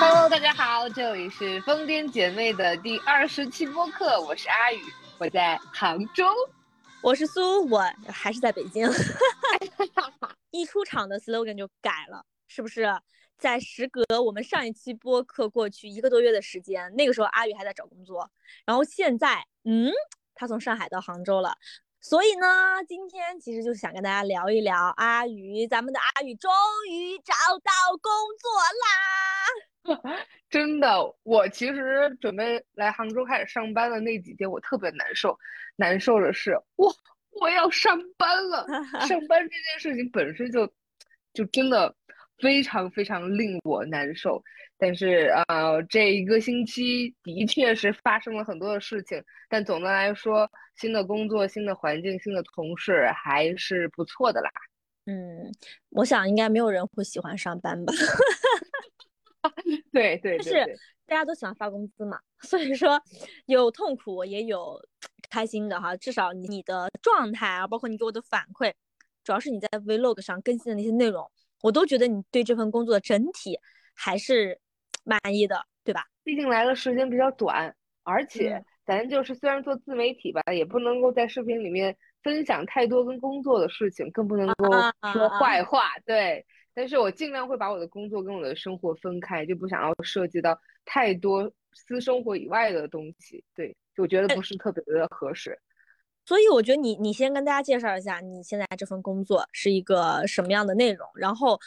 Hello，大家好，这里是疯癫姐妹的第二十期播客，我是阿宇，我在杭州，我是苏，我还是在北京。一出场的 slogan 就改了，是不是？在时隔我们上一期播客过去一个多月的时间，那个时候阿宇还在找工作，然后现在，嗯，他从上海到杭州了。所以呢，今天其实就是想跟大家聊一聊阿宇，咱们的阿宇终于找到工作啦！真的，我其实准备来杭州开始上班的那几天，我特别难受。难受的是，哇，我要上班了！上班这件事情本身就，就真的非常非常令我难受。但是啊，这一个星期的确是发生了很多的事情，但总的来说，新的工作、新的环境、新的同事还是不错的啦。嗯，我想应该没有人会喜欢上班吧？对对，就是大家都喜欢发工资嘛，所以说有痛苦也有开心的哈。至少你的状态啊，包括你给我的反馈，主要是你在 Vlog 上更新的那些内容，我都觉得你对这份工作的整体还是。满意的，对吧？毕竟来的时间比较短，而且咱就是虽然做自媒体吧，也不能够在视频里面分享太多跟工作的事情，更不能够说坏话。对，但是我尽量会把我的工作跟我的生活分开，就不想要涉及到太多私生活以外的东西。对，我觉得不是特别的合适。所以我觉得你你先跟大家介绍一下你现在这份工作是一个什么样的内容，然后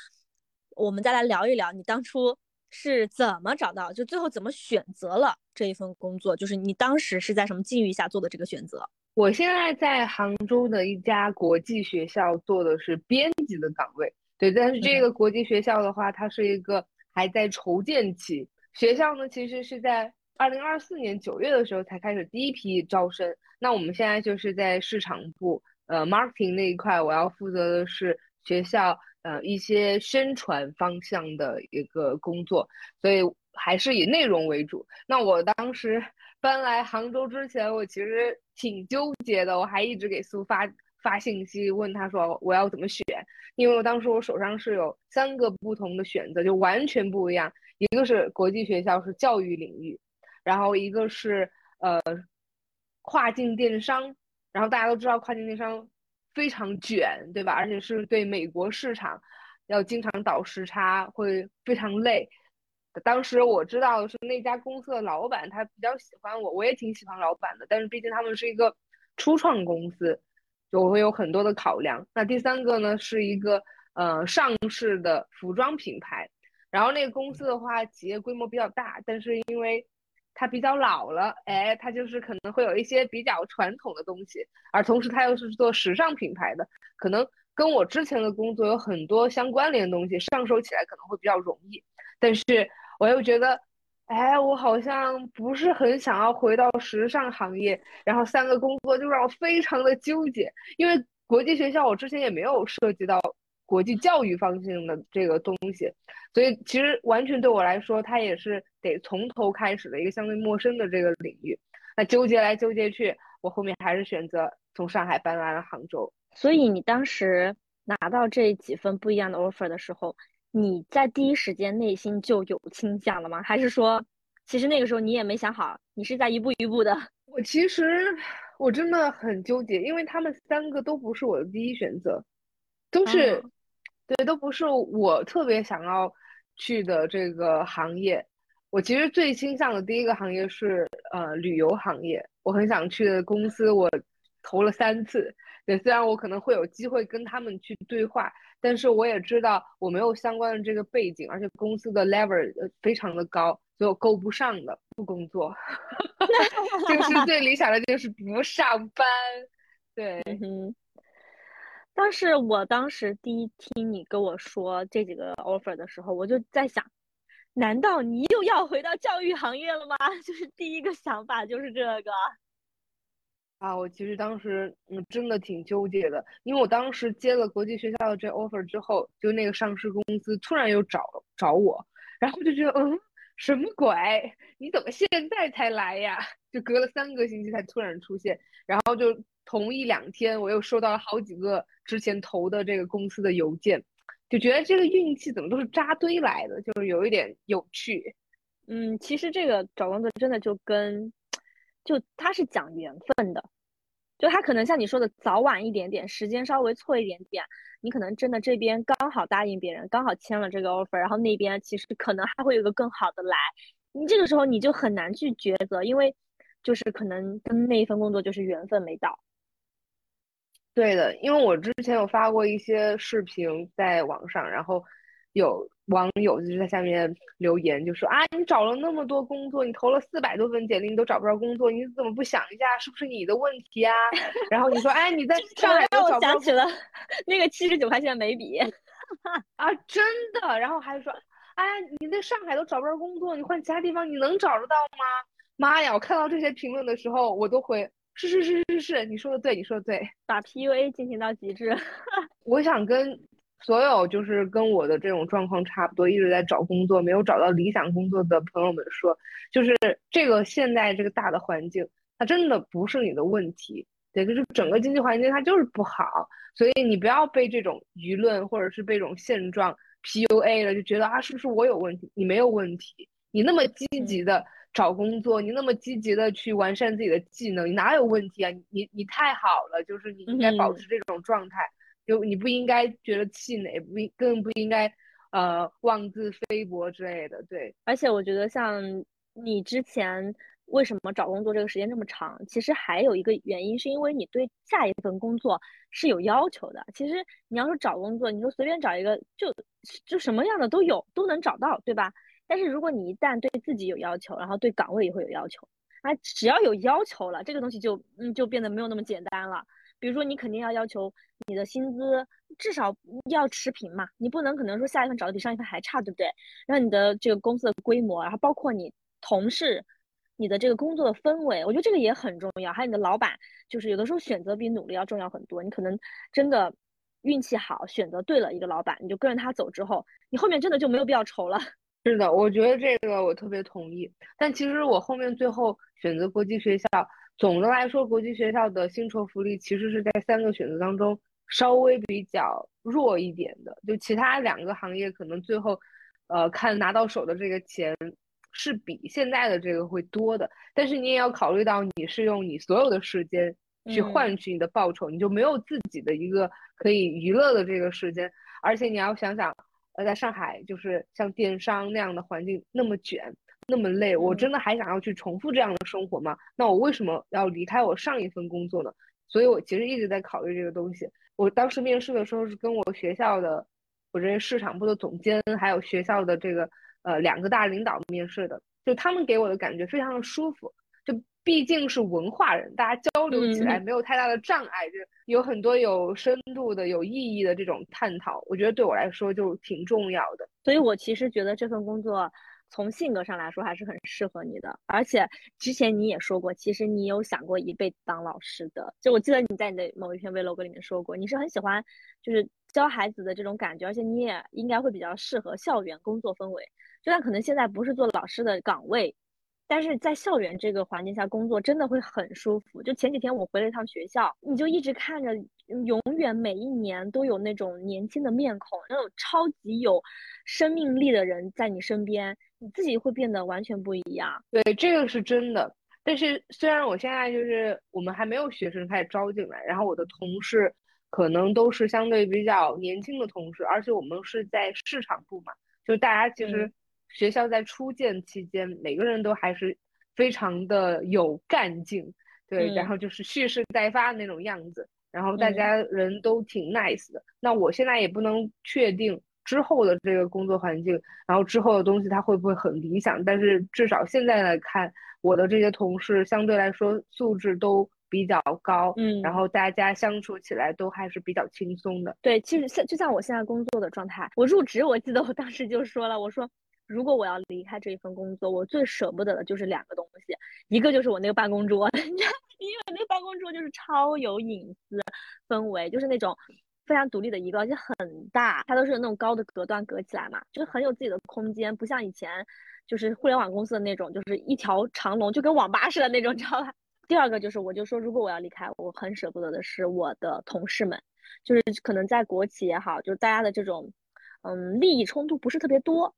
我们再来聊一聊你当初。是怎么找到？就最后怎么选择了这一份工作？就是你当时是在什么境遇下做的这个选择？我现在在杭州的一家国际学校做的是编辑的岗位。对，但是这个国际学校的话，它是一个还在筹建期。学校呢，其实是在二零二四年九月的时候才开始第一批招生。那我们现在就是在市场部，呃，marketing 那一块，我要负责的是学校。呃，一些宣传方向的一个工作，所以还是以内容为主。那我当时 搬来杭州之前，我其实挺纠结的，我还一直给苏发发信息，问他说我要怎么选，因为我当时我手上是有三个不同的选择，就完全不一样。一个是国际学校，是教育领域，然后一个是呃跨境电商，然后大家都知道跨境电商。非常卷，对吧？而且是对美国市场，要经常倒时差，会非常累。当时我知道是那家公司的老板，他比较喜欢我，我也挺喜欢老板的。但是毕竟他们是一个初创公司，就会有很多的考量。那第三个呢，是一个呃上市的服装品牌，然后那个公司的话，企业规模比较大，但是因为它比较老了，哎，它就是可能会有一些比较传统的东西，而同时它又是做时尚品牌的，可能跟我之前的工作有很多相关联的东西，上手起来可能会比较容易。但是我又觉得，哎，我好像不是很想要回到时尚行业，然后三个工作就让我非常的纠结，因为国际学校我之前也没有涉及到。国际教育方向的这个东西，所以其实完全对我来说，它也是得从头开始的一个相对陌生的这个领域。那纠结来纠结去，我后面还是选择从上海搬来了杭州。所以你当时拿到这几份不一样的 offer 的时候，你在第一时间内心就有倾向了吗？还是说，其实那个时候你也没想好，你是在一步一步的？我其实我真的很纠结，因为他们三个都不是我的第一选择，都是。对，都不是我特别想要去的这个行业。我其实最倾向的第一个行业是呃旅游行业，我很想去的公司，我投了三次。对，虽然我可能会有机会跟他们去对话，但是我也知道我没有相关的这个背景，而且公司的 level 非常的高，所以我够不上的，不工作。就 是最理想的就是不上班。对。但是我当时第一听你跟我说这几个 offer 的时候，我就在想，难道你又要回到教育行业了吗？就是第一个想法就是这个。啊，我其实当时嗯真的挺纠结的，因为我当时接了国际学校的这 offer 之后，就那个上市公司突然又找找我，然后就觉得嗯什么鬼？你怎么现在才来呀？就隔了三个星期才突然出现，然后就。同一两天，我又收到了好几个之前投的这个公司的邮件，就觉得这个运气怎么都是扎堆来的，就是有一点有趣。嗯，其实这个找工作真的就跟，就它是讲缘分的，就他可能像你说的早晚一点点，时间稍微错一点点，你可能真的这边刚好答应别人，刚好签了这个 offer，然后那边其实可能还会有个更好的来，你这个时候你就很难去抉择，因为就是可能跟那一份工作就是缘分没到。对的，因为我之前有发过一些视频在网上，然后有网友就是在下面留言，就说啊，你找了那么多工作，你投了四百多份简历，你都找不着工作，你怎么不想一下，是不是你的问题啊？然后你说，哎，你在上海都找不着，想起了那个七十九块钱眉笔 啊，真的。然后还说，哎，你在上海都找不着工作，你换其他地方你能找得到吗？妈呀，我看到这些评论的时候，我都会。是是是是是，你说的对，你说的对，把 PUA 进行到极致。我想跟所有就是跟我的这种状况差不多，一直在找工作没有找到理想工作的朋友们说，就是这个现在这个大的环境，它真的不是你的问题，对，就是整个经济环境它就是不好，所以你不要被这种舆论或者是被这种现状 PUA 了，就觉得啊是不是我有问题？你没有问题，你那么积极的。找工作，你那么积极的去完善自己的技能，你哪有问题啊？你你太好了，就是你应该保持这种状态，就你不应该觉得气馁，不更不应该呃妄自菲薄之类的。对，而且我觉得像你之前为什么找工作这个时间这么长，其实还有一个原因，是因为你对下一份工作是有要求的。其实你要是找工作，你说随便找一个，就就什么样的都有，都能找到，对吧？但是如果你一旦对自己有要求，然后对岗位也会有要求，啊，只要有要求了，这个东西就嗯就变得没有那么简单了。比如说你肯定要要求你的薪资至少要持平嘛，你不能可能说下一份找的比上一份还差，对不对？然后你的这个公司的规模，然后包括你同事，你的这个工作的氛围，我觉得这个也很重要。还有你的老板，就是有的时候选择比努力要重要很多。你可能真的运气好，选择对了一个老板，你就跟着他走之后，你后面真的就没有必要愁了。是的，我觉得这个我特别同意。但其实我后面最后选择国际学校，总的来说，国际学校的薪酬福利其实是在三个选择当中稍微比较弱一点的。就其他两个行业可能最后，呃，看拿到手的这个钱是比现在的这个会多的。但是你也要考虑到你是用你所有的时间去换取你的报酬，你就没有自己的一个可以娱乐的这个时间，而且你要想想。呃，在上海就是像电商那样的环境那么卷，那么累，我真的还想要去重复这样的生活吗？那我为什么要离开我上一份工作呢？所以我其实一直在考虑这个东西。我当时面试的时候是跟我学校的，我这些市场部的总监，还有学校的这个呃两个大领导面试的，就他们给我的感觉非常的舒服。毕竟是文化人，大家交流起来没有太大的障碍，就有很多有深度的、有意义的这种探讨。我觉得对我来说就挺重要的。所以我其实觉得这份工作从性格上来说还是很适合你的。而且之前你也说过，其实你有想过一辈子当老师的。就我记得你在你的某一篇 vlog 里面说过，你是很喜欢就是教孩子的这种感觉，而且你也应该会比较适合校园工作氛围。就算可能现在不是做老师的岗位。但是在校园这个环境下工作真的会很舒服。就前几天我回了一趟学校，你就一直看着，永远每一年都有那种年轻的面孔，那种超级有生命力的人在你身边，你自己会变得完全不一样。对，这个是真的。但是虽然我现在就是我们还没有学生开始招进来，然后我的同事可能都是相对比较年轻的同事，而且我们是在市场部嘛，就大家其实。学校在初建期间，每个人都还是非常的有干劲，对，然后就是蓄势待发的那种样子，然后大家人都挺 nice 的。那我现在也不能确定之后的这个工作环境，然后之后的东西它会不会很理想，但是至少现在来看，我的这些同事相对来说素质都比较高，嗯，然后大家相处起来都还是比较轻松的。对，其实像就像我现在工作的状态，我入职，我记得我当时就说了，我说。如果我要离开这一份工作，我最舍不得的就是两个东西，一个就是我那个办公桌，因为那个办公桌就是超有隐私氛围，就是那种非常独立的一个，而且很大，它都是那种高的隔断隔起来嘛，就是很有自己的空间，不像以前就是互联网公司的那种，就是一条长龙，就跟网吧似的那种，知道吧？第二个就是，我就说，如果我要离开，我很舍不得的是我的同事们，就是可能在国企也好，就是大家的这种。嗯，利益冲突不是特别多，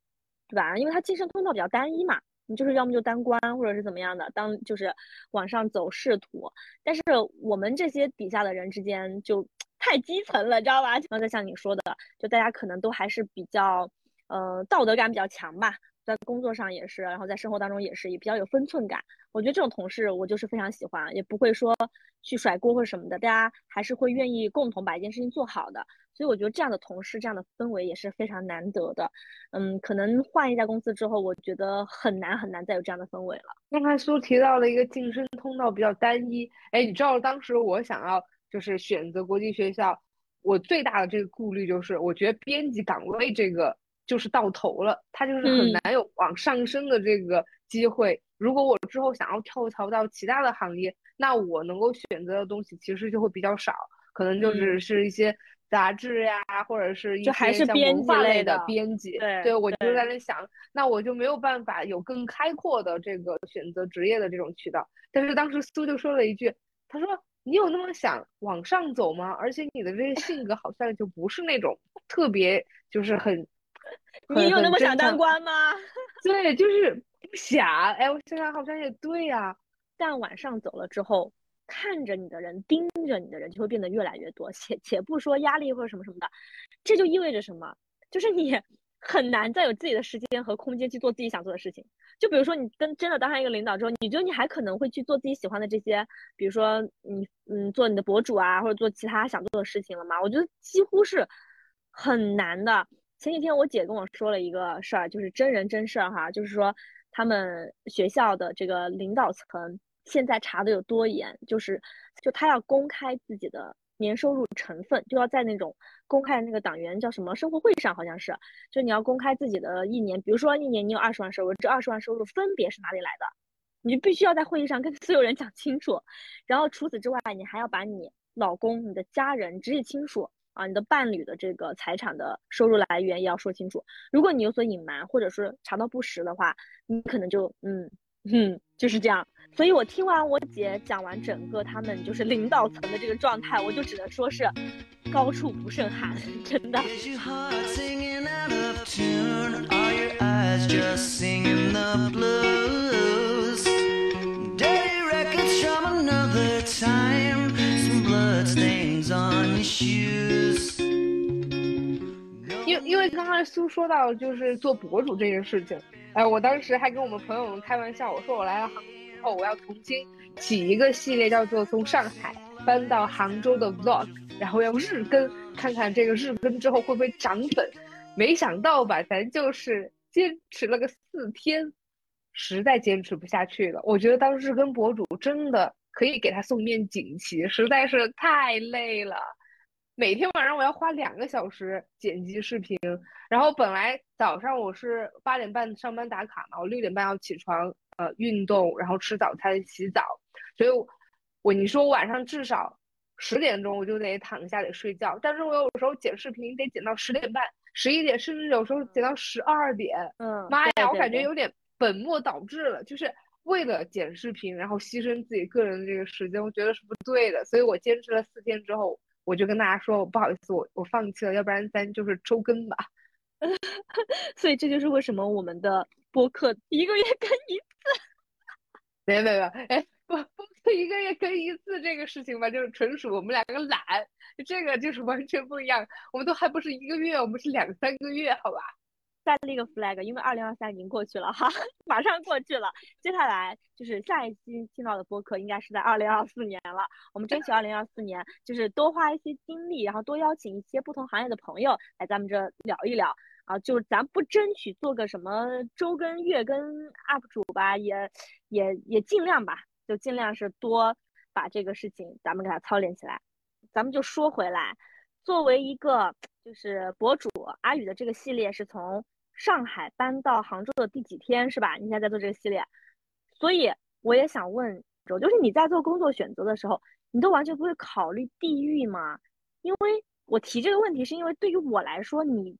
对吧？因为它晋升通道比较单一嘛，你就是要么就当官，或者是怎么样的，当就是往上走仕途。但是我们这些底下的人之间就太基层了，知道吧？刚才像你说的，就大家可能都还是比较，呃，道德感比较强吧。在工作上也是，然后在生活当中也是，也比较有分寸感。我觉得这种同事我就是非常喜欢，也不会说去甩锅或者什么的，大家还是会愿意共同把一件事情做好的。所以我觉得这样的同事，这样的氛围也是非常难得的。嗯，可能换一家公司之后，我觉得很难很难再有这样的氛围了。刚才苏提到了一个晋升通道比较单一，哎，你知道当时我想要就是选择国际学校，我最大的这个顾虑就是，我觉得编辑岗位这个。就是到头了，他就是很难有往上升的这个机会。如果我之后想要跳槽到其他的行业，那我能够选择的东西其实就会比较少，可能就只是一些杂志呀，或者是一些像文化类的编辑。对，对我就在那想，那我就没有办法有更开阔的这个选择职业的这种渠道。但是当时苏就说了一句，他说：“你有那么想往上走吗？而且你的这个性格好像就不是那种特别就是很。” 你有那么想当官吗？对，就是不想。哎，我想想好像也对呀。但晚上走了之后，看着你的人、盯着你的人就会变得越来越多。且且不说压力或者什么什么的，这就意味着什么？就是你很难再有自己的时间和空间去做自己想做的事情。就比如说，你跟真的当上一个领导之后，你觉得你还可能会去做自己喜欢的这些，比如说你嗯做你的博主啊，或者做其他想做的事情了吗？我觉得几乎是很难的。前几天我姐跟我说了一个事儿，就是真人真事儿哈，就是说他们学校的这个领导层现在查的有多严，就是就他要公开自己的年收入成分，就要在那种公开的那个党员叫什么生活会上，好像是，就你要公开自己的一年，比如说一年你有二十万收入，这二十万收入分别是哪里来的，你必须要在会议上跟所有人讲清楚，然后除此之外，你还要把你老公、你的家人直系亲属。啊，你的伴侣的这个财产的收入来源也要说清楚。如果你有所隐瞒，或者是查到不实的话，你可能就嗯嗯就是这样。所以我听完我姐讲完整个他们就是领导层的这个状态，我就只能说是高处不胜寒，真的。因因为刚刚苏说到就是做博主这件事情，哎，我当时还跟我们朋友们开玩笑，我说我来了杭州之后，我要重新起一个系列，叫做从上海搬到杭州的 vlog，然后要日更，看看这个日更之后会不会涨粉。没想到吧，咱就是坚持了个四天，实在坚持不下去了。我觉得当日更博主真的。可以给他送面锦旗，实在是太累了。每天晚上我要花两个小时剪辑视频，然后本来早上我是八点半上班打卡嘛，我六点半要起床，呃，运动，然后吃早餐、洗澡，所以我你说我晚上至少十点钟我就得躺下得睡觉，但是我有时候剪视频得剪到十点半、十一点，甚至有时候剪到十二点。嗯，妈呀，我感觉有点本末倒置了，就是。为了剪视频，然后牺牲自己个人的这个时间，我觉得是不对的。所以我坚持了四天之后，我就跟大家说，我不好意思，我我放弃了，要不然咱就是周更吧。所以这就是为什么我们的播客一个月更一次。没有没有，哎，播播客一个月更一次这个事情吧，就是纯属我们两个懒，这个就是完全不一样。我们都还不是一个月，我们是两三个月，好吧？再立个 flag，因为二零二三已经过去了哈，马上过去了。接下来就是下一期听到的播客，应该是在二零二四年了。我们争取二零二四年，就是多花一些精力，然后多邀请一些不同行业的朋友来咱们这聊一聊啊。就是咱不争取做个什么周更、月更 up 主吧，也也也尽量吧，就尽量是多把这个事情咱们给它操练起来。咱们就说回来，作为一个就是博主，阿宇的这个系列是从。上海搬到杭州的第几天是吧？你现在在做这个系列，所以我也想问，就是你在做工作选择的时候，你都完全不会考虑地域吗？因为我提这个问题，是因为对于我来说，你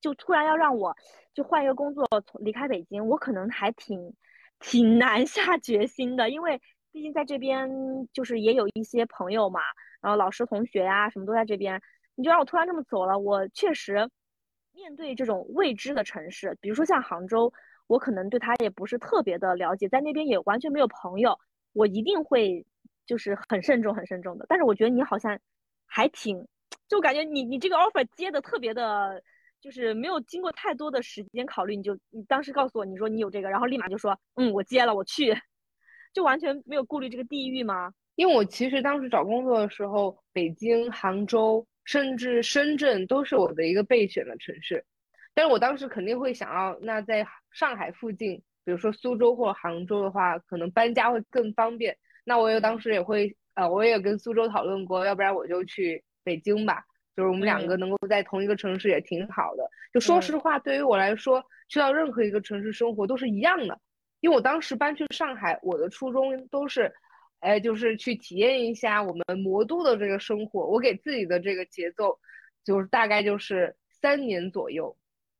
就突然要让我就换一个工作，从离开北京，我可能还挺挺难下决心的，因为毕竟在这边就是也有一些朋友嘛，然后老师、同学呀什么都在这边，你就让我突然这么走了，我确实。面对这种未知的城市，比如说像杭州，我可能对它也不是特别的了解，在那边也完全没有朋友，我一定会就是很慎重、很慎重的。但是我觉得你好像还挺，就感觉你你这个 offer 接的特别的，就是没有经过太多的时间考虑，你就你当时告诉我你说你有这个，然后立马就说嗯我接了我去，就完全没有顾虑这个地域吗？因为我其实当时找工作的时候，北京、杭州。甚至深圳都是我的一个备选的城市，但是我当时肯定会想要，那在上海附近，比如说苏州或者杭州的话，可能搬家会更方便。那我也当时也会，呃，我也跟苏州讨论过，要不然我就去北京吧，就是我们两个能够在同一个城市也挺好的。就说实话，对于我来说，去到任何一个城市生活都是一样的，因为我当时搬去上海，我的初衷都是。哎，就是去体验一下我们魔都的这个生活。我给自己的这个节奏，就是大概就是三年左右，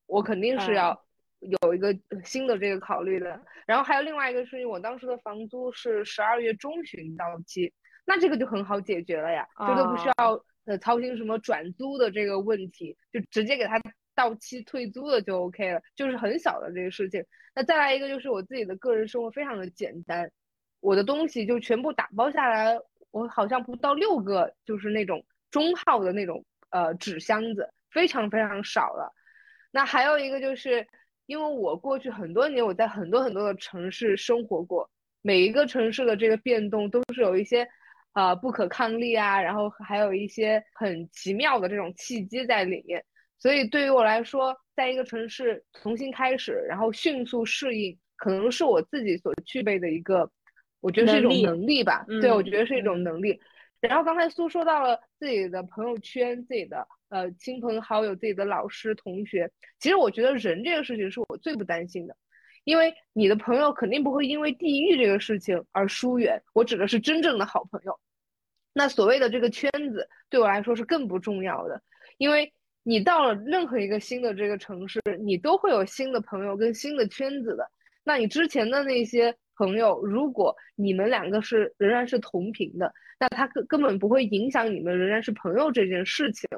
我肯定是要有一个新的这个考虑的。然后还有另外一个事情我当时的房租是十二月中旬到期，那这个就很好解决了呀，这都不需要呃操心什么转租的这个问题，就直接给他到期退租了就 OK 了，就是很小的这个事情。那再来一个就是我自己的个人生活非常的简单。我的东西就全部打包下来，我好像不到六个，就是那种中号的那种呃纸箱子，非常非常少了。那还有一个就是，因为我过去很多年我在很多很多的城市生活过，每一个城市的这个变动都是有一些呃不可抗力啊，然后还有一些很奇妙的这种契机在里面。所以对于我来说，在一个城市重新开始，然后迅速适应，可能是我自己所具备的一个。我觉得是一种能力吧，对，我觉得是一种能力。然后刚才苏说到了自己的朋友圈、自己的呃亲朋好友、自己的老师同学，其实我觉得人这个事情是我最不担心的，因为你的朋友肯定不会因为地域这个事情而疏远。我指的是真正的好朋友。那所谓的这个圈子对我来说是更不重要的，因为你到了任何一个新的这个城市，你都会有新的朋友跟新的圈子的。那你之前的那些。朋友，如果你们两个是仍然是同频的，那他根根本不会影响你们仍然是朋友这件事情。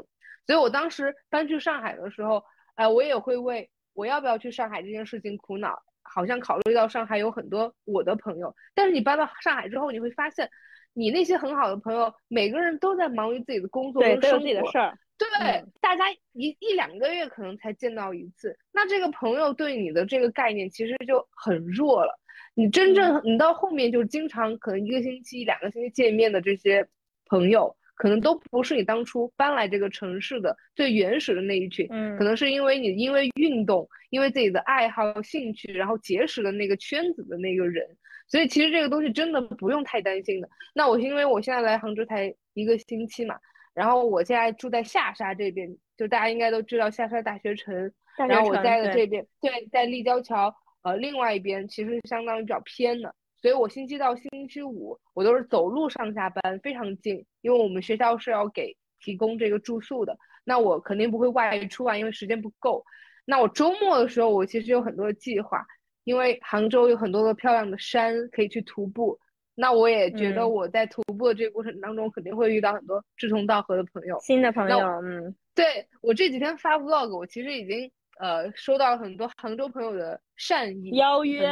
所以我当时搬去上海的时候，哎，我也会为我要不要去上海这件事情苦恼。好像考虑到上海有很多我的朋友，但是你搬到上海之后，你会发现，你那些很好的朋友，每个人都在忙于自己的工作跟生活，自己的事儿。对，大家一一两个月可能才见到一次，那这个朋友对你的这个概念其实就很弱了。你真正你到后面就经常可能一个星期、两个星期见面的这些朋友，可能都不是你当初搬来这个城市的最原始的那一群，嗯，可能是因为你因为运动、因为自己的爱好、兴趣，然后结识的那个圈子的那个人，所以其实这个东西真的不用太担心的。那我是因为我现在来杭州才一个星期嘛，然后我现在住在下沙这边，就大家应该都知道下沙大学城，然后我在的这边，对，在立交桥。呃，另外一边其实相当于比较偏的，所以我星期到星期五我都是走路上下班，非常近。因为我们学校是要给提供这个住宿的，那我肯定不会外出啊，因为时间不够。那我周末的时候，我其实有很多的计划，因为杭州有很多的漂亮的山可以去徒步。那我也觉得我在徒步的这个过程当中，肯定会遇到很多志同道合的朋友，新的朋友。嗯，对我这几天发 vlog，我其实已经。呃，收到很多杭州朋友的善意邀约，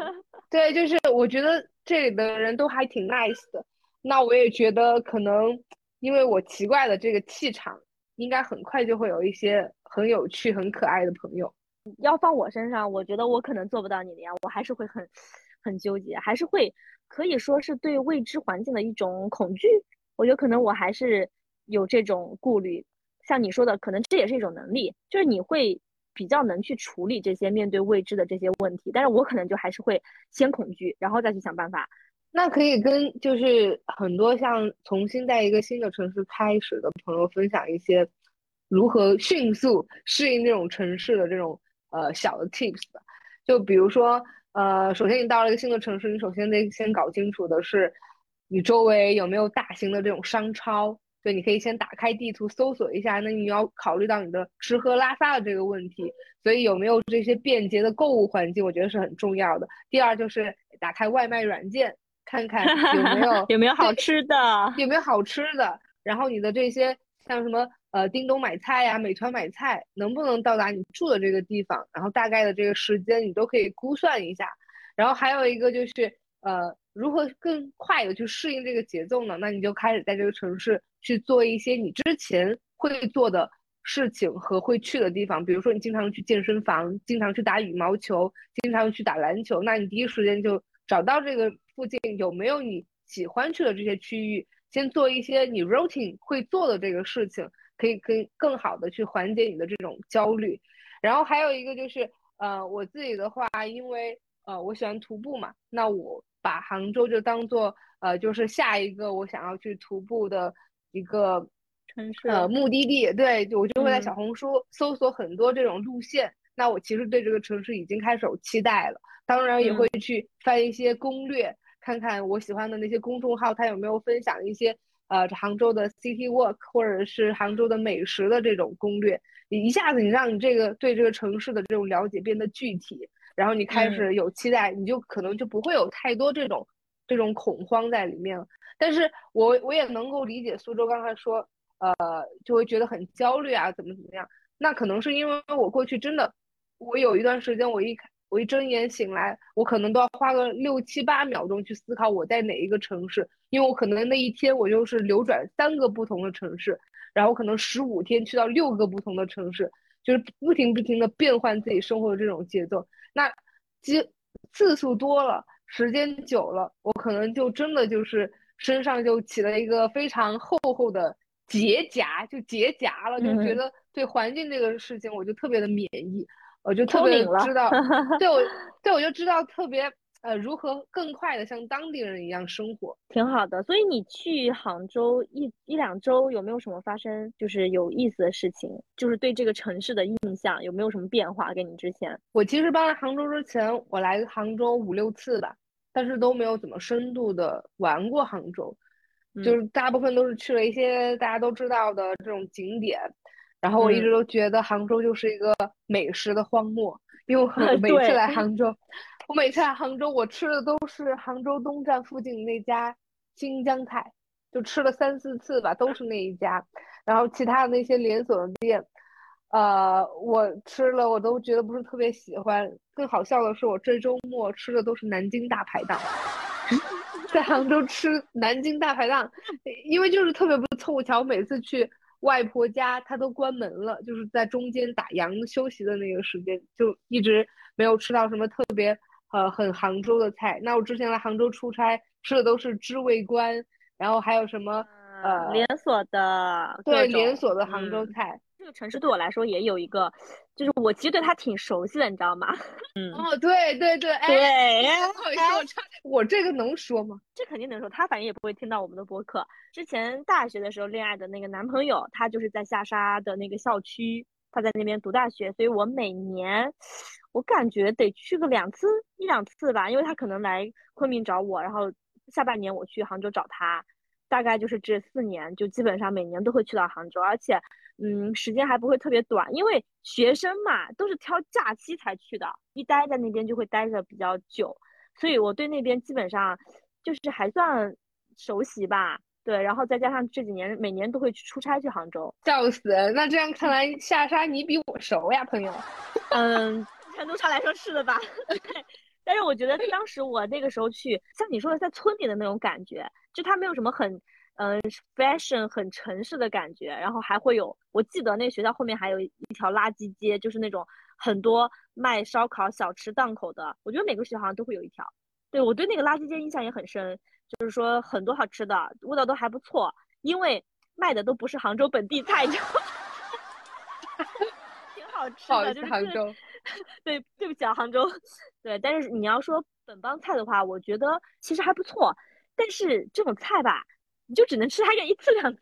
对，就是我觉得这里的人都还挺 nice 的。那我也觉得可能因为我奇怪的这个气场，应该很快就会有一些很有趣、很可爱的朋友。要放我身上，我觉得我可能做不到你那样，我还是会很很纠结，还是会可以说是对未知环境的一种恐惧。我觉得可能我还是有这种顾虑。像你说的，可能这也是一种能力，就是你会。比较能去处理这些面对未知的这些问题，但是我可能就还是会先恐惧，然后再去想办法。那可以跟就是很多像重新在一个新的城市开始的朋友分享一些如何迅速 适应这种城市的这种呃小的 tips 吧。就比如说呃，首先你到了一个新的城市，你首先得先搞清楚的是你周围有没有大型的这种商超。对，你可以先打开地图搜索一下，那你要考虑到你的吃喝拉撒的这个问题，所以有没有这些便捷的购物环境，我觉得是很重要的。第二就是打开外卖软件，看看有没有 有没有好吃的，有没有好吃的。然后你的这些像什么呃叮咚买菜呀、美团买菜，能不能到达你住的这个地方，然后大概的这个时间你都可以估算一下。然后还有一个就是呃如何更快的去适应这个节奏呢？那你就开始在这个城市去做一些你之前会做的事情和会去的地方，比如说你经常去健身房，经常去打羽毛球，经常去打篮球，那你第一时间就找到这个附近有没有你喜欢去的这些区域。先做一些你 routine 会做的这个事情，可以更更好的去缓解你的这种焦虑。然后还有一个就是，呃，我自己的话，因为呃我喜欢徒步嘛，那我把杭州就当做呃就是下一个我想要去徒步的一个城市呃目的地。对，我就会在小红书搜索很多这种路线。那我其实对这个城市已经开始有期待了，当然也会去翻一些攻略。看看我喜欢的那些公众号，它有没有分享一些呃杭州的 city walk 或者是杭州的美食的这种攻略？你一下子你让你这个对这个城市的这种了解变得具体，然后你开始有期待，你就可能就不会有太多这种这种恐慌在里面了。但是我我也能够理解苏州刚才说，呃，就会觉得很焦虑啊，怎么怎么样？那可能是因为我过去真的，我有一段时间我一开。我一睁眼醒来，我可能都要花个六七八秒钟去思考我在哪一个城市，因为我可能那一天我就是流转三个不同的城市，然后可能十五天去到六个不同的城市，就是不停不停的变换自己生活的这种节奏。那接次数多了，时间久了，我可能就真的就是身上就起了一个非常厚厚的结痂，就结痂了，就觉得对环境这个事情我就特别的免疫。我就特别知道，对我，对我就知道特别呃，如何更快的像当地人一样生活，挺好的。所以你去杭州一一两周，有没有什么发生就是有意思的事情？就是对这个城市的印象有没有什么变化？跟你之前，我其实搬来杭州之前，我来杭州五六次吧，但是都没有怎么深度的玩过杭州，就是大部分都是去了一些大家都知道的这种景点。然后我一直都觉得杭州就是一个美食的荒漠，因为我 每次来杭州，我每次来杭州，我吃的都是杭州东站附近那家新疆菜，就吃了三四次吧，都是那一家。然后其他的那些连锁的店，呃，我吃了我都觉得不是特别喜欢。更好笑的是，我这周末吃的都是南京大排档，在杭州吃南京大排档，因为就是特别不凑巧，每次去。外婆家她都关门了，就是在中间打烊休息的那个时间，就一直没有吃到什么特别呃很杭州的菜。那我之前来杭州出差吃的都是知味观，然后还有什么呃连锁的对连锁的杭州菜。这个城市对我来说也有一个，就是我其实对它挺熟悉的，你知道吗？嗯 哦对对对对，不好意思我差我这个能说吗？这肯定能说，他反正也不会听到我们的播客。之前大学的时候恋爱的那个男朋友，他就是在下沙的那个校区，他在那边读大学，所以我每年我感觉得去个两次一两次吧，因为他可能来昆明找我，然后下半年我去杭州找他，大概就是这四年，就基本上每年都会去到杭州，而且。嗯，时间还不会特别短，因为学生嘛都是挑假期才去的，一待在那边就会待着比较久，所以我对那边基本上就是还算熟悉吧。对，然后再加上这几年每年都会去出差去杭州，笑死！那这样看来下沙你比我熟呀，朋友。嗯，程度上来说是的吧。但是我觉得当时我那个时候去，像你说的在村里的那种感觉，就它没有什么很。嗯，fashion 很城市的感觉，然后还会有，我记得那学校后面还有一条垃圾街，就是那种很多卖烧烤小吃档口的。我觉得每个学校好像都会有一条。对我对那个垃圾街印象也很深，就是说很多好吃的，味道都还不错，因为卖的都不是杭州本地菜，就 挺好吃的。就是杭州，对，对不起啊，杭州。对，但是你要说本帮菜的话，我觉得其实还不错。但是这种菜吧。你就只能吃它个一次两次，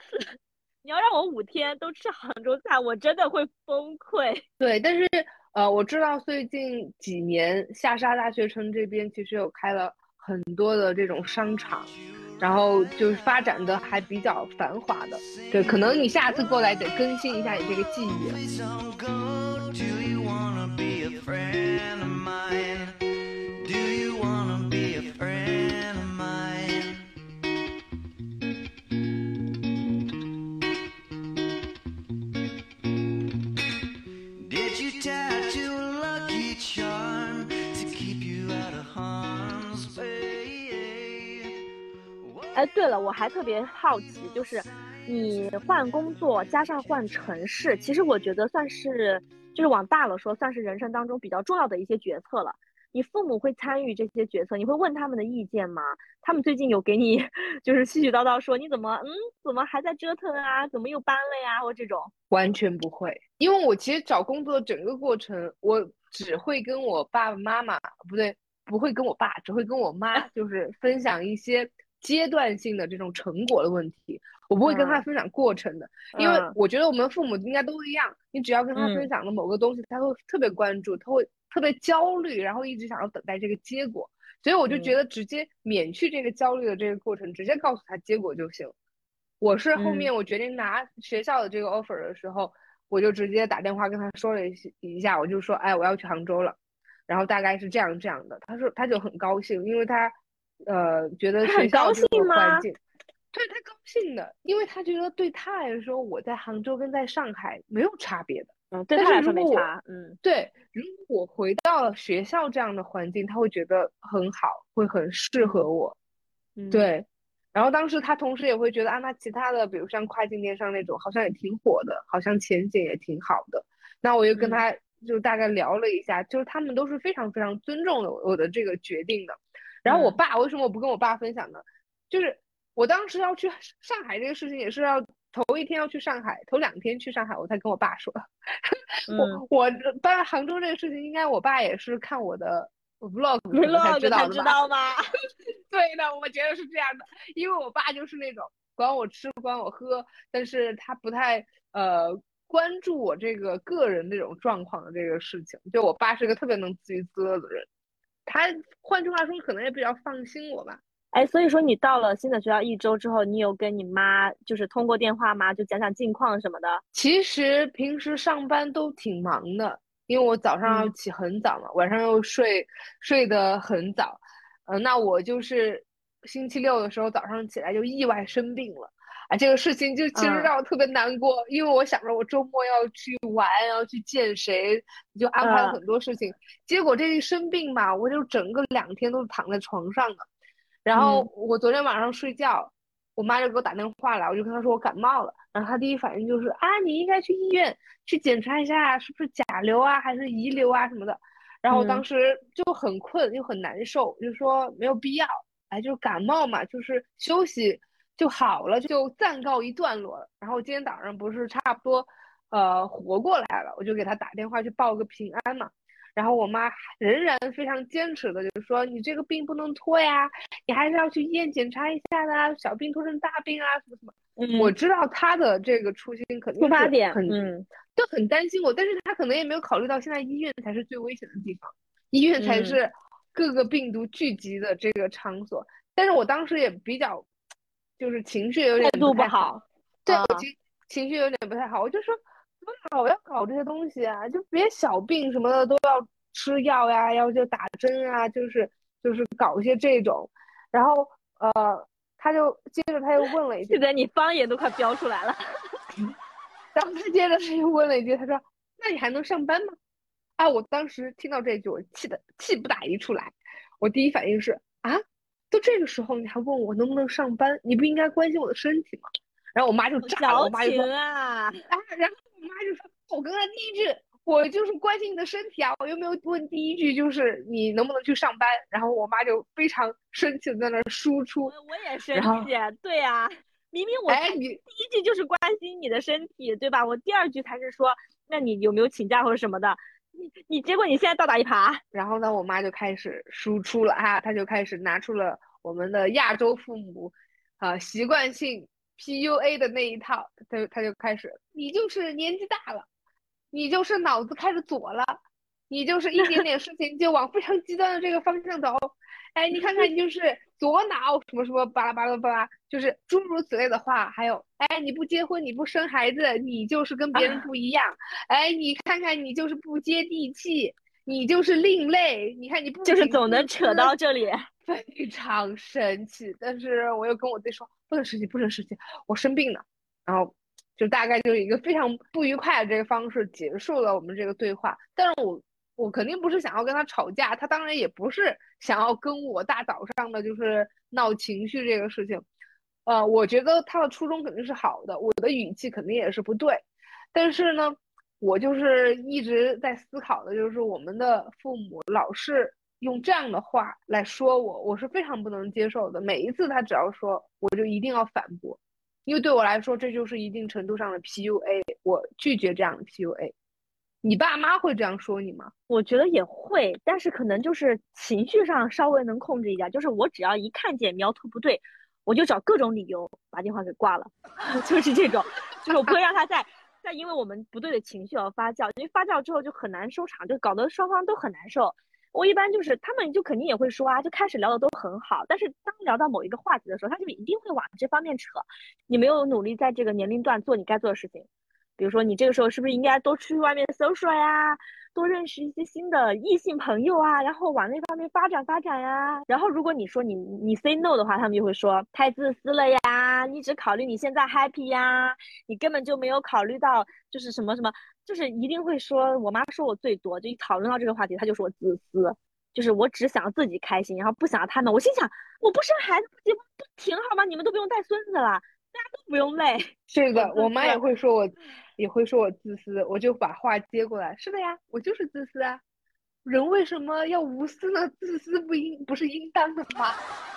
你要让我五天都吃杭州菜，我真的会崩溃。对，但是呃，我知道最近几年下沙大学城这边其实有开了很多的这种商场，然后就是发展的还比较繁华的。对，可能你下次过来得更新一下你这个记忆。对了，我还特别好奇，就是你换工作加上换城市，其实我觉得算是，就是往大了说，算是人生当中比较重要的一些决策了。你父母会参与这些决策，你会问他们的意见吗？他们最近有给你就是絮絮叨叨说你怎么嗯怎么还在折腾啊？怎么又搬了呀？或这种完全不会，因为我其实找工作整个过程，我只会跟我爸爸妈妈不对，不会跟我爸，只会跟我妈，就是分享一些阶段性的这种成果的问题，我不会跟他分享过程的，因为我觉得我们父母应该都一样，你只要跟他分享了某个东西，他会特别关注，他会。特别焦虑，然后一直想要等待这个结果，所以我就觉得直接免去这个焦虑的这个过程，直接告诉他结果就行。我是后面我决定拿学校的这个 offer 的时候，我就直接打电话跟他说了一一下，我就说，哎，我要去杭州了，然后大概是这样这样的。他说他就很高兴，因为他呃觉得学校这个环境，对他高兴的，因为他觉得对他来说，我在杭州跟在上海没有差别的。嗯，对他来说没差。嗯，对，如果我回到学校这样的环境，他会觉得很好，会很适合我。嗯，对。然后当时他同时也会觉得啊，那其他的，比如像跨境电商那种，好像也挺火的，好像前景也挺好的。那我又跟他就大概聊了一下，就是他们都是非常非常尊重的我的这个决定的。然后我爸为什么我不跟我爸分享呢？就是我当时要去上海这个事情也是要。头一天要去上海，头两天去上海，我才跟我爸说。我我当然杭州这个事情，应该我爸也是看我的 vlog vlog 才知道的吧？对的，我觉得是这样的，因为我爸就是那种管我吃管我喝，但是他不太呃关注我这个个人那种状况的这个事情。就我爸是个特别能自娱自乐的人，他换句话说，可能也比较放心我吧。哎，所以说你到了新的学校一周之后，你有跟你妈就是通过电话吗？就讲讲近况什么的。其实平时上班都挺忙的，因为我早上要起很早嘛，晚上又睡睡得很早。嗯，那我就是星期六的时候早上起来就意外生病了，啊，这个事情就其实让我特别难过，因为我想着我周末要去玩，要去见谁，就安排了很多事情。结果这一生病嘛，我就整个两天都是躺在床上的。然后我昨天晚上睡觉，我妈就给我打电话了，我就跟她说我感冒了。然后她第一反应就是啊，你应该去医院去检查一下，是不是甲流啊，还是乙流啊什么的。然后我当时就很困又很难受，就说没有必要，哎，就感冒嘛，就是休息就好了，就暂告一段落了。然后今天早上不是差不多，呃，活过来了，我就给他打电话去报个平安嘛。然后我妈仍然非常坚持的，就是说你这个病不能拖呀，你还是要去医院检查一下的，小病拖成大病啊，什么什么。嗯，我知道他的这个初心肯定出发点很，就很担心我，但是他可能也没有考虑到现在医院才是最危险的地方，医院才是各个病毒聚集的这个场所。但是我当时也比较，就是情绪有点态度不好，对，情情绪有点不太好，我就说。老要搞这些东西啊，就别小病什么的都要吃药呀，要就打针啊，就是就是搞一些这种，然后呃，他就接着他又问了一句，现在你方言都快飙出来了，然后他接着他又问了一句，他说：“那你还能上班吗？”啊，我当时听到这句，我气的气不打一处来，我第一反应是啊，都这个时候你还问我能不能上班，你不应该关心我的身体吗？然后我妈就炸了，我妈就说 啊，然后。我妈就说：“我刚刚第一句，我就是关心你的身体啊，我又没有问第一句，就是你能不能去上班。”然后我妈就非常生气的在那输出。我也生气，对呀，明明我哎，你第一句就是关心你的身体，对吧？我第二句才是说，那你有没有请假或者什么的？你你结果你现在倒打一耙。然后呢，我妈就开始输出了哈，她就开始拿出了我们的亚洲父母啊习惯性。PUA 的那一套，她她就开始，你就是年纪大了，你就是脑子开始左了，你就是一点点事情就往非常极端的这个方向走，哎，你看看你就是左脑什么什么巴拉巴拉巴拉，就是诸如此类的话，还有，哎，你不结婚你不生孩子，你就是跟别人不一样，哎，你看看你就是不接地气，你就是另类，你看你不就是总能扯到这里。非常生气，但是我又跟我弟说不能生气，不能生气，我生病了。然后就大概就一个非常不愉快的这个方式结束了我们这个对话。但是我我肯定不是想要跟他吵架，他当然也不是想要跟我大早上的就是闹情绪这个事情。呃，我觉得他的初衷肯定是好的，我的语气肯定也是不对，但是呢，我就是一直在思考的，就是我们的父母老是用这样的话来说我，我是非常不能接受的。每一次他只要说，我就一定要反驳，因为对我来说，这就是一定程度上的 PUA，我拒绝这样的 PUA。你爸妈会这样说你吗？我觉得也会，但是可能就是情绪上稍微能控制一点。就是我只要一看见苗头不对，我就找各种理由把电话给挂了，就是这种，就是我不会让他再再因为我们不对的情绪而发酵，因为发酵之后就很难收场，就搞得双方都很难受。我一般就是他们就肯定也会说啊，就开始聊的都很好，但是当聊到某一个话题的时候，他就一定会往这方面扯。你没有努力在这个年龄段做你该做的事情。比如说，你这个时候是不是应该多出去外面 social 呀，多认识一些新的异性朋友啊，然后往那方面发展发展呀？然后如果你说你你 say no 的话，他们就会说太自私了呀，你只考虑你现在 happy 呀，你根本就没有考虑到就是什么什么，就是一定会说，我妈说我最多，就一讨论到这个话题，她就说我自私，就是我只想自己开心，然后不想要他们。我心想，我不生孩子不不挺好吗？你们都不用带孙子了。大家都不用累，是的，我妈也会说我，也会说我自私，我就把话接过来。是的呀，我就是自私啊。人为什么要无私呢？自私不应不是应当的吗？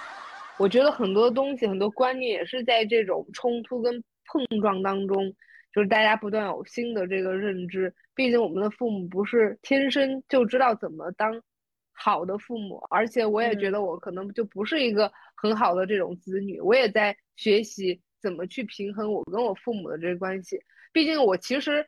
我觉得很多东西，很多观念也是在这种冲突跟碰撞当中，就是大家不断有新的这个认知。毕竟我们的父母不是天生就知道怎么当好的父母，而且我也觉得我可能就不是一个很好的这种子女，我也在学习。怎么去平衡我跟我父母的这个关系？毕竟我其实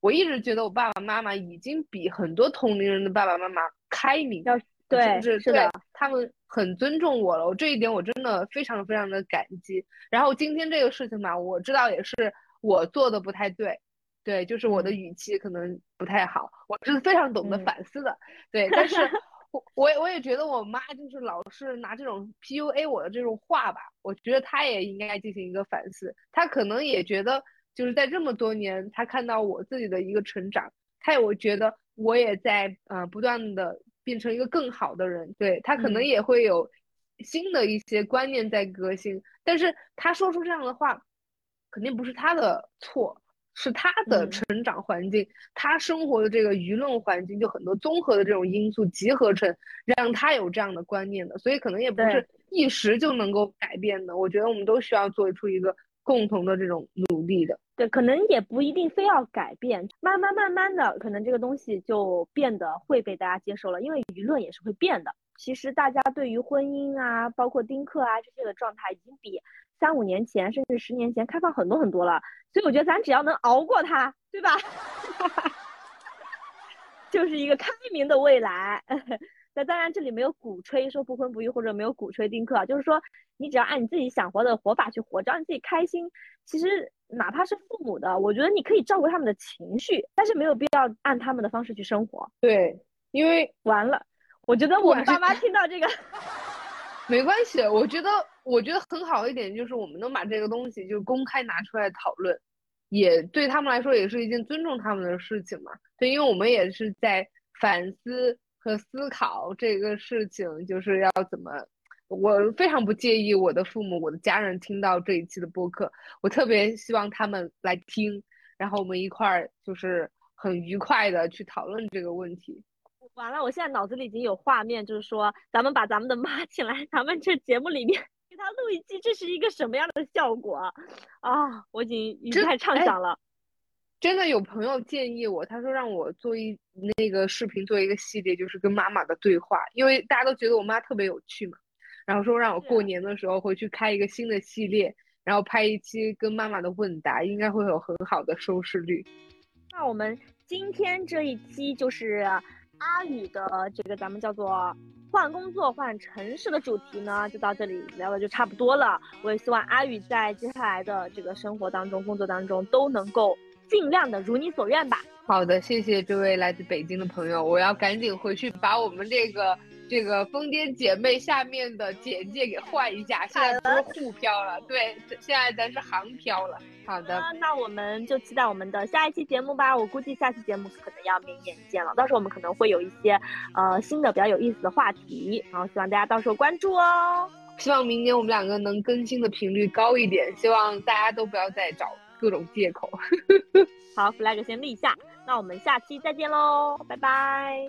我一直觉得我爸爸妈妈已经比很多同龄人的爸爸妈妈开明，对，是是的，他们很尊重我了。我这一点我真的非常非常的感激。然后今天这个事情吧，我知道也是我做的不太对，对，就是我的语气可能不太好，我是非常懂得反思的，对，但是。我我也我也觉得我妈就是老是拿这种 PUA 我的这种话吧，我觉得她也应该进行一个反思。她可能也觉得就是在这么多年，她看到我自己的一个成长，她也我觉得我也在呃不断的变成一个更好的人。对她可能也会有新的一些观念在革新，但是她说出这样的话，肯定不是她的错。是他的成长环境，他生活的这个舆论环境，就很多综合的这种因素集合成，让他有这样的观念的，所以可能也不是一时就能够改变的。我觉得我们都需要做出一个共同的这种努力的。对，可能也不一定非要改变，慢慢慢慢的，可能这个东西就变得会被大家接受了，因为舆论也是会变的。其实大家对于婚姻啊，包括丁克啊这些的状态，已经比。三五年前，甚至十年前，开放很多很多了，所以我觉得咱只要能熬过它，对吧？就是一个开明的未来。那当然，这里没有鼓吹说不婚不育，或者没有鼓吹丁克，就是说你只要按你自己想活的活法去活，只要你自己开心。其实哪怕是父母的，我觉得你可以照顾他们的情绪，但是没有必要按他们的方式去生活。对，因为完了，我觉得我们爸妈听到这个。没关系，我觉得我觉得很好一点就是我们能把这个东西就公开拿出来讨论，也对他们来说也是一件尊重他们的事情嘛。对，因为我们也是在反思和思考这个事情，就是要怎么。我非常不介意我的父母、我的家人听到这一期的播客，我特别希望他们来听，然后我们一块儿就是很愉快的去讨论这个问题。完了，我现在脑子里已经有画面，就是说咱们把咱们的妈 请来，咱们这节目里面给她录一期，这是一个什么样的效果啊？我已经已经开始畅想了。真的有朋友建议我，他说让我做一那个视频，做一个系列，就是跟妈妈的对话，因为大家都觉得我妈特别有趣嘛。然后说让我过年的时候回去开一个新的系列，然后拍一期跟妈妈的问答，应该会有很好的收视率。那我们今天这一期就是。阿宇的这个咱们叫做换工作换城市的主题呢，就到这里聊的就差不多了。我也希望阿宇在接下来的这个生活当中、工作当中都能够尽量的如你所愿吧。好的，谢谢这位来自北京的朋友，我要赶紧回去把我们这个。这个疯癫姐妹下面的简介给换一下，现在不是沪漂了，对，现在咱是杭漂了。好的，那我们就期待我们的下一期节目吧。我估计下期节目可能要明年见了，到时候我们可能会有一些呃新的比较有意思的话题，然后希望大家到时候关注哦。希望明年我们两个能更新的频率高一点，希望大家都不要再找各种借口。好，flag 先立下，那我们下期再见喽，拜拜，